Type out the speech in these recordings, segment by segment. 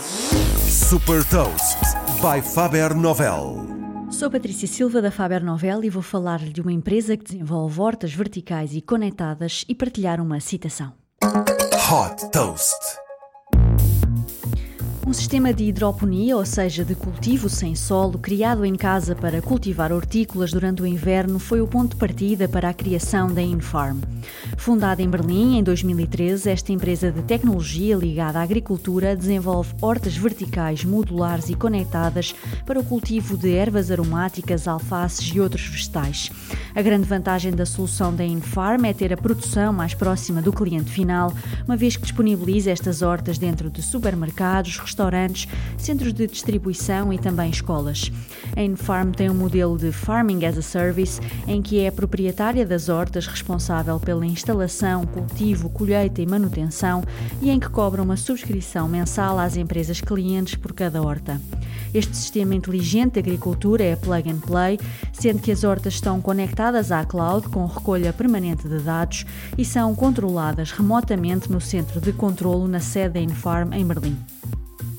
Super Toast by Faber Novel. Sou Patrícia Silva da Faber Novel e vou falar-lhe de uma empresa que desenvolve hortas verticais e conectadas e partilhar uma citação. Hot Toast. Sistema de hidroponia, ou seja, de cultivo sem solo, criado em casa para cultivar hortícolas durante o inverno, foi o ponto de partida para a criação da InFarm. Fundada em Berlim em 2013, esta empresa de tecnologia ligada à agricultura desenvolve hortas verticais, modulares e conectadas para o cultivo de ervas aromáticas, alfaces e outros vegetais. A grande vantagem da solução da InFarm é ter a produção mais próxima do cliente final, uma vez que disponibiliza estas hortas dentro de supermercados, restaurantes, centros de distribuição e também escolas. A InFarm tem um modelo de Farming as a Service, em que é a proprietária das hortas responsável pela instalação, cultivo, colheita e manutenção e em que cobra uma subscrição mensal às empresas clientes por cada horta. Este sistema inteligente de agricultura é plug and play, sendo que as hortas estão conectadas à cloud com recolha permanente de dados e são controladas remotamente no centro de controlo na sede da Infarm em Berlim.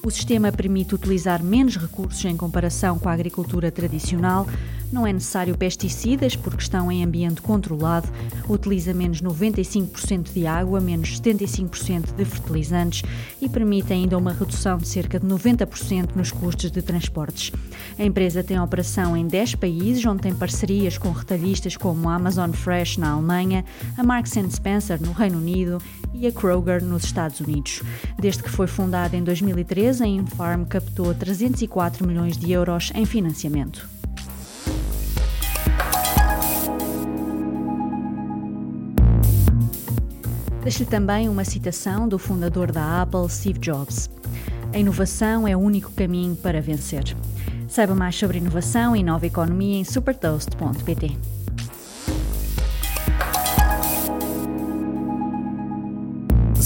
O sistema permite utilizar menos recursos em comparação com a agricultura tradicional, não é necessário pesticidas porque estão em ambiente controlado, utiliza menos 95% de água, menos 75% de fertilizantes e permite ainda uma redução de cerca de 90% nos custos de transportes. A empresa tem operação em 10 países, onde tem parcerias com retalhistas como a Amazon Fresh na Alemanha, a Marks Spencer no Reino Unido e a Kroger nos Estados Unidos. Desde que foi fundada em 2013, a Infarm captou 304 milhões de euros em financiamento. Deixo-lhe também uma citação do fundador da Apple, Steve Jobs. A inovação é o único caminho para vencer. Saiba mais sobre inovação e nova economia em supertoast.pt.